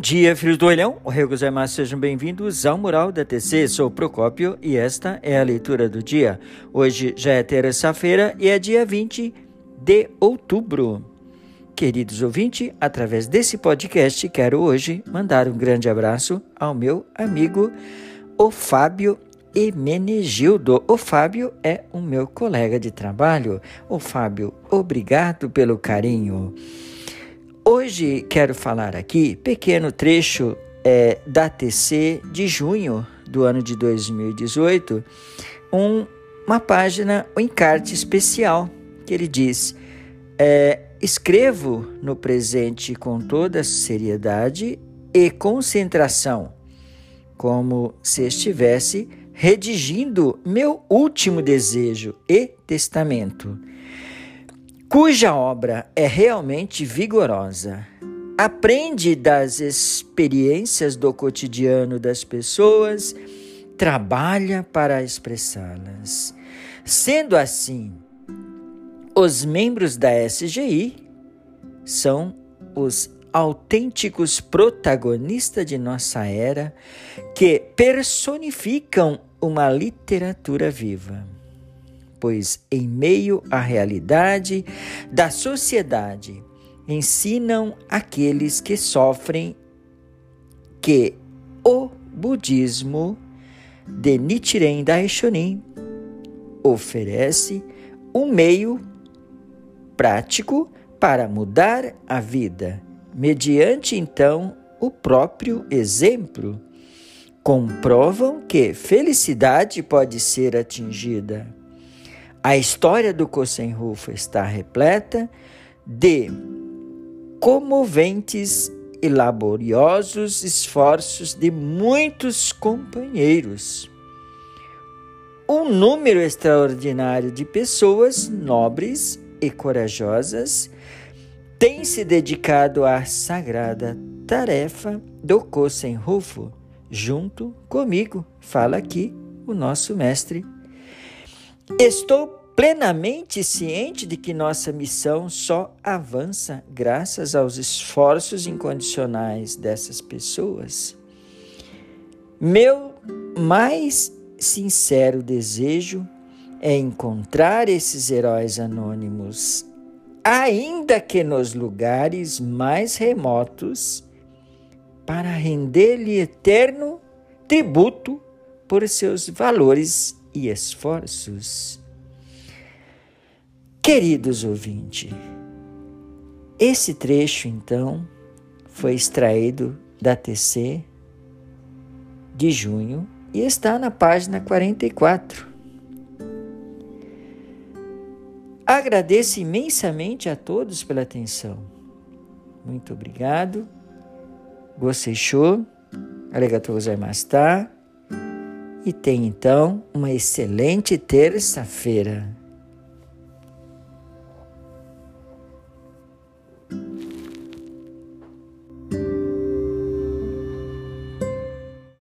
dia, filhos do olhão. O rei gozaimasu, sejam bem-vindos ao Mural da TC. Sou Procópio e esta é a leitura do dia. Hoje já é terça-feira e é dia 20 de outubro. Queridos ouvintes, através desse podcast, quero hoje mandar um grande abraço ao meu amigo, o Fábio Emenegildo. O Fábio é o meu colega de trabalho. O Fábio, obrigado pelo carinho. Hoje quero falar aqui, pequeno trecho é, da TC de junho do ano de 2018, um, uma página, um encarte especial, que ele diz: é, escrevo no presente com toda seriedade e concentração, como se estivesse redigindo meu último desejo e testamento cuja obra é realmente vigorosa. Aprende das experiências do cotidiano das pessoas, trabalha para expressá-las. Sendo assim, os membros da SGI são os autênticos protagonistas de nossa era que personificam uma literatura viva pois, em meio à realidade da sociedade, ensinam aqueles que sofrem que o budismo de Nichiren Daishonin oferece um meio prático para mudar a vida, mediante então o próprio exemplo. Comprovam que felicidade pode ser atingida a história do Kosenrufo está repleta de comoventes e laboriosos esforços de muitos companheiros. Um número extraordinário de pessoas nobres e corajosas tem se dedicado à sagrada tarefa do Kosenrufo, junto comigo, fala aqui o nosso mestre Estou plenamente ciente de que nossa missão só avança graças aos esforços incondicionais dessas pessoas. Meu mais sincero desejo é encontrar esses heróis anônimos, ainda que nos lugares mais remotos, para render-lhe eterno tributo por seus valores e esforços. Queridos ouvintes, esse trecho então foi extraído da TC de junho e está na página 44. Agradeço imensamente a todos pela atenção. Muito obrigado. Gostei, Arigatou gozaimashita e tenha então uma excelente terça-feira.